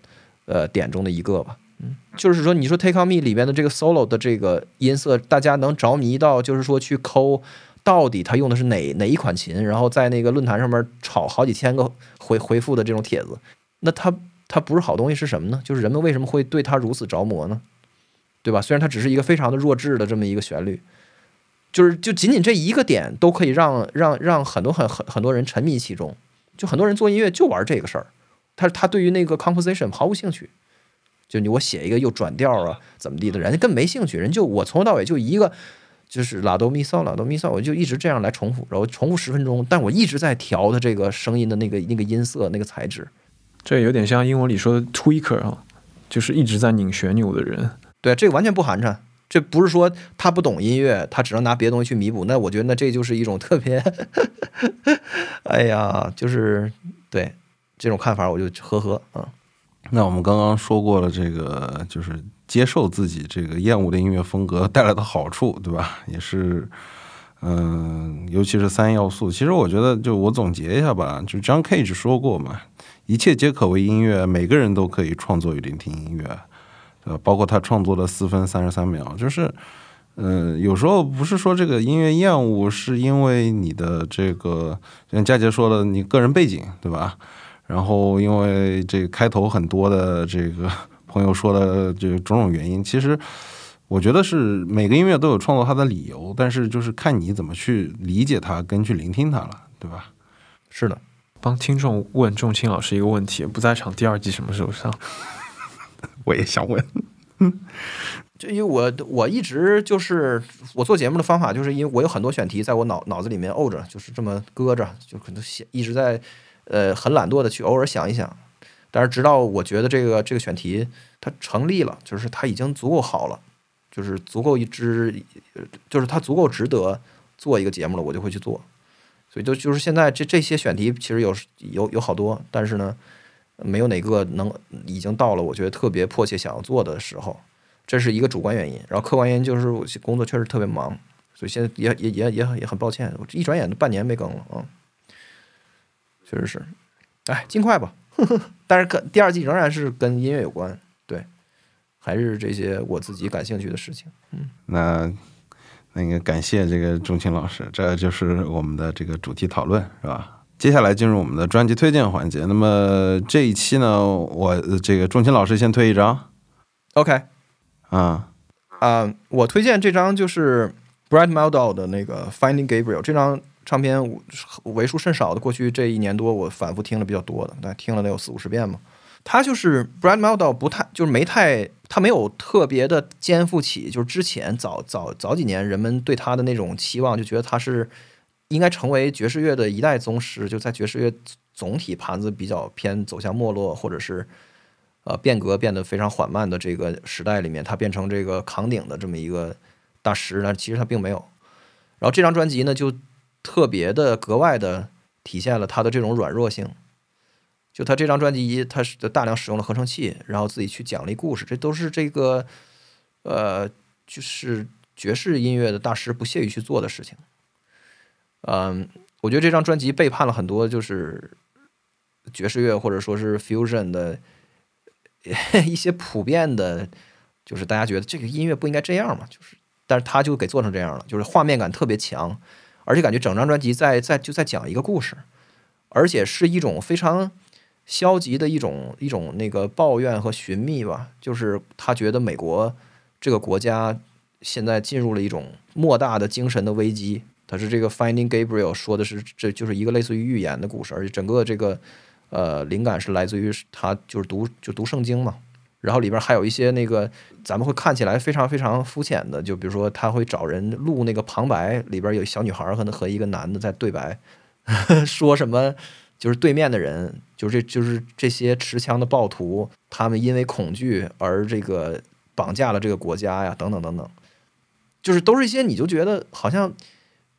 呃点中的一个吧。嗯，就是说，你说《Take On Me》里边的这个 solo 的这个音色，大家能着迷到，就是说去抠到底他用的是哪哪一款琴，然后在那个论坛上面炒好几千个回回复的这种帖子，那他他不是好东西是什么呢？就是人们为什么会对它如此着魔呢？对吧？虽然它只是一个非常的弱智的这么一个旋律，就是就仅仅这一个点都可以让让让很多很很很多人沉迷其中，就很多人做音乐就玩这个事儿，他他对于那个 composition 毫无兴趣，就你我写一个又转调啊怎么地的，人家根本没兴趣，人就我从头到尾就一个就是拉哆咪嗦拉哆咪嗦，我就一直这样来重复，然后重复十分钟，但我一直在调它这个声音的那个那个音色那个材质，这有点像英文里说的 tweaker 啊，就是一直在拧旋钮的人。对，这个完全不寒碜。这不是说他不懂音乐，他只能拿别的东西去弥补。那我觉得，那这就是一种特别，哎呀，就是对这种看法，我就呵呵啊。那我们刚刚说过了，这个就是接受自己这个厌恶的音乐风格带来的好处，对吧？也是，嗯，尤其是三要素。其实我觉得，就我总结一下吧，就 John Cage 说过嘛，一切皆可为音乐，每个人都可以创作与聆听音乐。呃，包括他创作的四分三十三秒，就是，嗯，有时候不是说这个音乐厌恶，是因为你的这个，像佳杰说的，你个人背景，对吧？然后因为这个开头很多的这个 朋友说的这种种原因，其实我觉得是每个音乐都有创作它的理由，但是就是看你怎么去理解它，跟去聆听它了，对吧？是的，帮听众问仲青老师一个问题：不在场第二季什么时候上？我也想问，就因为我我一直就是我做节目的方法，就是因为我有很多选题在我脑脑子里面沤着，就是这么搁着，就可能想一直在呃很懒惰的去偶尔想一想，但是直到我觉得这个这个选题它成立了，就是它已经足够好了，就是足够一支，就是它足够值得做一个节目了，我就会去做。所以就就是现在这这些选题其实有有有好多，但是呢。没有哪个能已经到了我觉得特别迫切想要做的时候，这是一个主观原因。然后客观原因就是我工作确实特别忙，所以现在也也也也也很抱歉，我一转眼都半年没更了啊，确实是，哎，尽快吧。但是跟第二季仍然是跟音乐有关，对，还是这些我自己感兴趣的事情。嗯，那那个感谢这个钟青老师，这就是我们的这个主题讨论，是吧？接下来进入我们的专辑推荐环节。那么这一期呢，我这个钟青老师先推一张，OK，啊啊，我推荐这张就是 Brad Mehldau 的那个 Finding Gabriel 这张唱片，为数甚少的，过去这一年多我反复听了比较多的，但听了得有四五十遍嘛。他就是 Brad m e l d o 不太就是没太他没有特别的肩负起就是之前早早早几年人们对他的那种期望，就觉得他是。应该成为爵士乐的一代宗师，就在爵士乐总体盘子比较偏走向没落，或者是呃变革变得非常缓慢的这个时代里面，他变成这个扛鼎的这么一个大师呢？其实他并没有。然后这张专辑呢，就特别的格外的体现了他的这种软弱性。就他这张专辑，一他是大量使用了合成器，然后自己去讲了一故事，这都是这个呃，就是爵士音乐的大师不屑于去做的事情。嗯，我觉得这张专辑背叛了很多，就是爵士乐或者说是 fusion 的 一些普遍的，就是大家觉得这个音乐不应该这样嘛，就是，但是他就给做成这样了，就是画面感特别强，而且感觉整张专辑在在就在讲一个故事，而且是一种非常消极的一种一种那个抱怨和寻觅吧，就是他觉得美国这个国家现在进入了一种莫大的精神的危机。他是这个 Finding Gabriel 说的是，这就是一个类似于寓言的故事，而且整个这个呃灵感是来自于他就是读就读圣经嘛，然后里边还有一些那个咱们会看起来非常非常肤浅的，就比如说他会找人录那个旁白，里边有小女孩和和一个男的在对白，说什么就是对面的人，就是这就是这些持枪的暴徒，他们因为恐惧而这个绑架了这个国家呀，等等等等，就是都是一些你就觉得好像。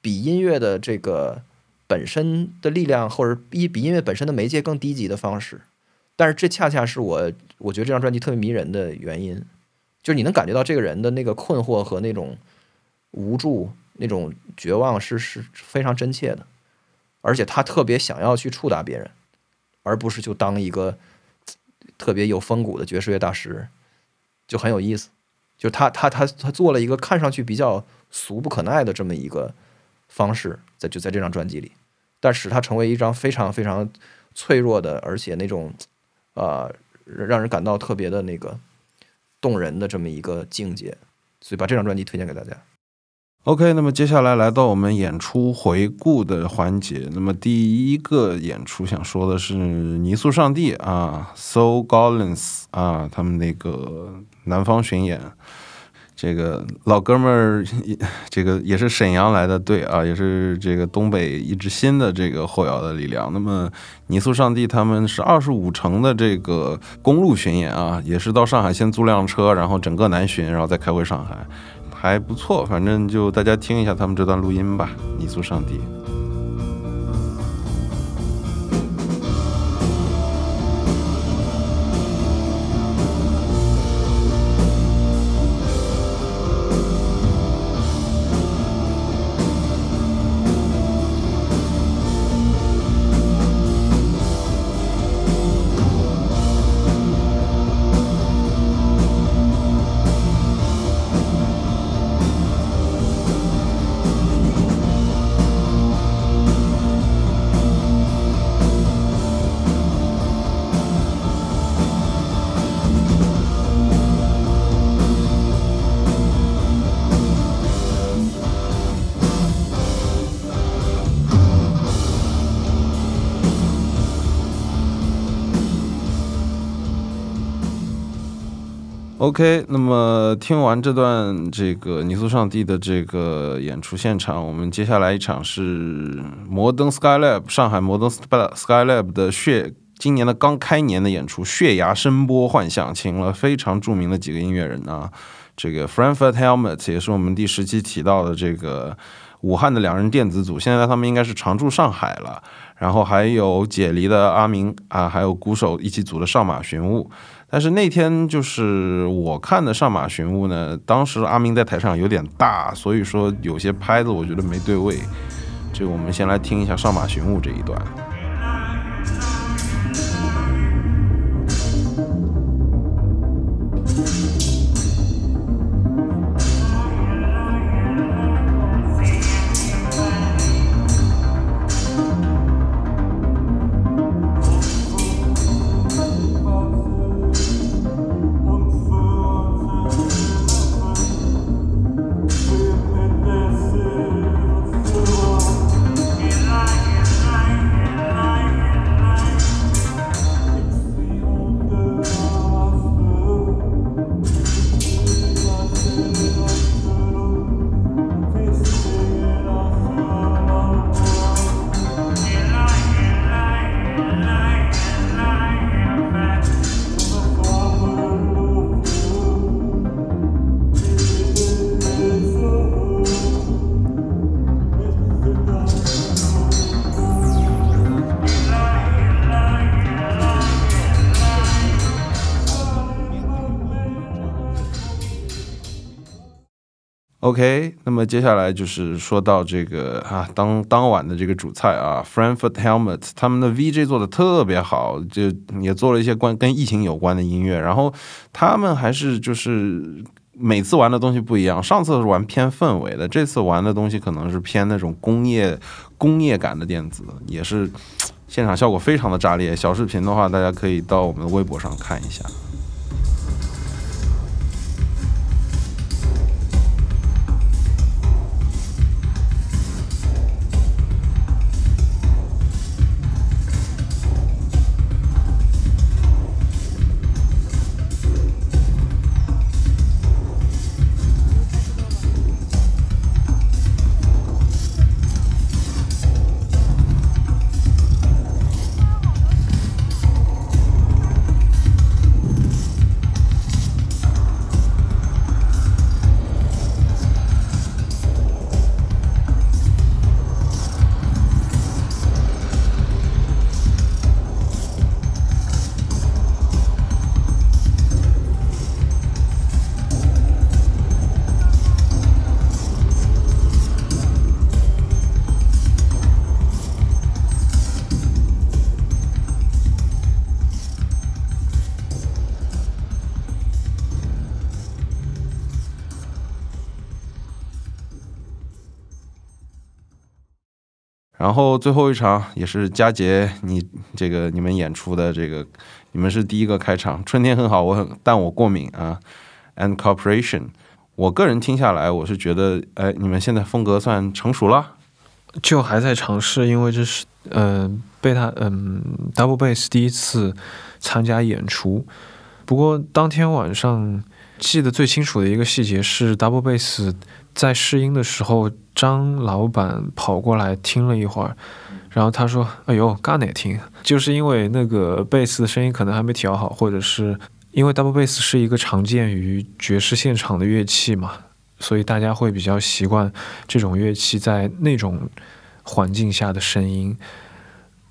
比音乐的这个本身的力量，或者比比音乐本身的媒介更低级的方式，但是这恰恰是我我觉得这张专辑特别迷人的原因，就是你能感觉到这个人的那个困惑和那种无助、那种绝望是是非常真切的，而且他特别想要去触达别人，而不是就当一个特别有风骨的爵士乐大师，就很有意思。就他他他他做了一个看上去比较俗不可耐的这么一个。方式，在就在这张专辑里，但使它成为一张非常非常脆弱的，而且那种呃让人感到特别的那个动人的这么一个境界，所以把这张专辑推荐给大家。OK，那么接下来来到我们演出回顾的环节。那么第一个演出想说的是泥塑上帝啊，Soul Gollins 啊，他们那个南方巡演，这个老哥们儿，这个也是沈阳来的队啊，也是这个东北一支新的这个后摇的力量。那么泥塑上帝他们是二十五城的这个公路巡演啊，也是到上海先租辆车，然后整个南巡，然后再开回上海。还不错，反正就大家听一下他们这段录音吧，《泥塑上帝》。OK，那么听完这段这个泥塑上帝的这个演出现场，我们接下来一场是摩登 Skylab 上海摩登 Skylab 的血今年的刚开年的演出，血牙声波幻象，请了非常著名的几个音乐人啊，这个 Frankfurt Helmet 也是我们第十期提到的这个武汉的两人电子组，现在他们应该是常驻上海了。然后还有解离的阿明啊，还有鼓手一起组的上马寻物。但是那天就是我看的上马寻物呢，当时阿明在台上有点大，所以说有些拍子我觉得没对位。就我们先来听一下上马寻物这一段。OK，那么接下来就是说到这个啊，当当晚的这个主菜啊，Frankfurt Helmet，他们的 VJ 做的特别好，就也做了一些关跟疫情有关的音乐，然后他们还是就是每次玩的东西不一样，上次是玩偏氛围的，这次玩的东西可能是偏那种工业工业感的电子，也是现场效果非常的炸裂。小视频的话，大家可以到我们的微博上看一下。然后最后一场也是佳杰，你这个你们演出的这个，你们是第一个开场。春天很好，我很但我过敏啊。And Corporation，我个人听下来，我是觉得，哎，你们现在风格算成熟了。就还在尝试，因为这是呃贝塔嗯 Double Bass 第一次参加演出。不过当天晚上记得最清楚的一个细节是 Double Bass 在试音的时候，张老板跑过来听了一会儿，然后他说：“哎呦，嘎哪听？就是因为那个贝斯的声音可能还没调好，或者是因为 Double Bass 是一个常见于爵士现场的乐器嘛。”所以大家会比较习惯这种乐器在那种环境下的声音，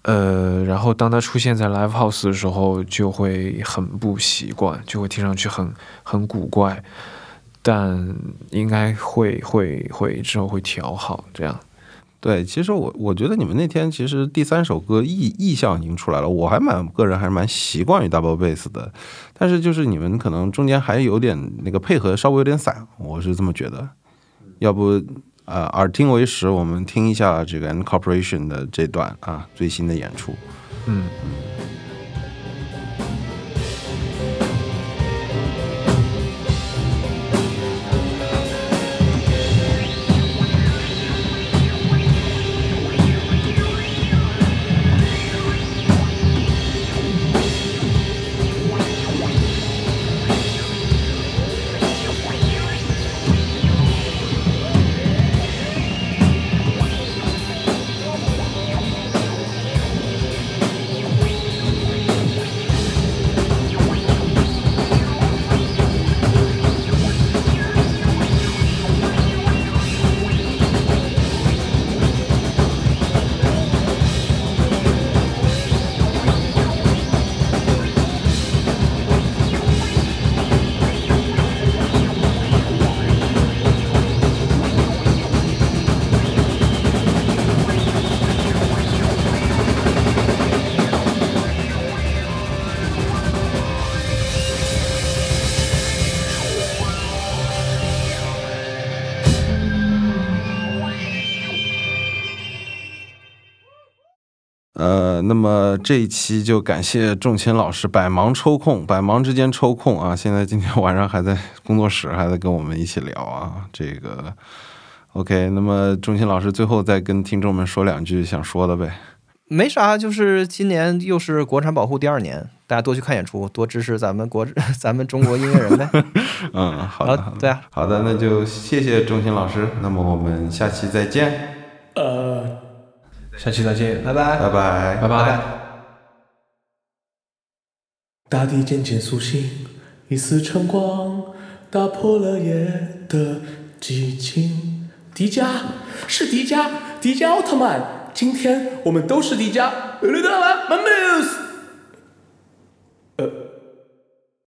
呃，然后当他出现在 live house 的时候，就会很不习惯，就会听上去很很古怪，但应该会会会之后会调好这样。对，其实我我觉得你们那天其实第三首歌意意向已经出来了，我还蛮个人还是蛮习惯于 double bass 的，但是就是你们可能中间还有点那个配合稍微有点散，我是这么觉得。要不呃耳听为实，我们听一下这个 N Corporation 的这段啊最新的演出。嗯。那么这一期就感谢仲卿老师百忙抽空，百忙之间抽空啊！现在今天晚上还在工作室，还在跟我们一起聊啊。这个 OK，那么仲卿老师最后再跟听众们说两句想说的呗。没啥，就是今年又是国产保护第二年，大家多去看演出，多支持咱们国咱们中国音乐人呗。嗯，好的，对啊，好的，那就谢谢仲卿老师，那么我们下期再见。呃。下期再见，拜拜，拜拜，拜拜。大地渐渐苏醒，一丝晨光打破了夜的寂静。迪迦是迪迦，迪迦奥特曼，今天我们都是迪迦。奥特曼，my mouse。呃。